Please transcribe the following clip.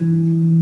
Mm-hmm.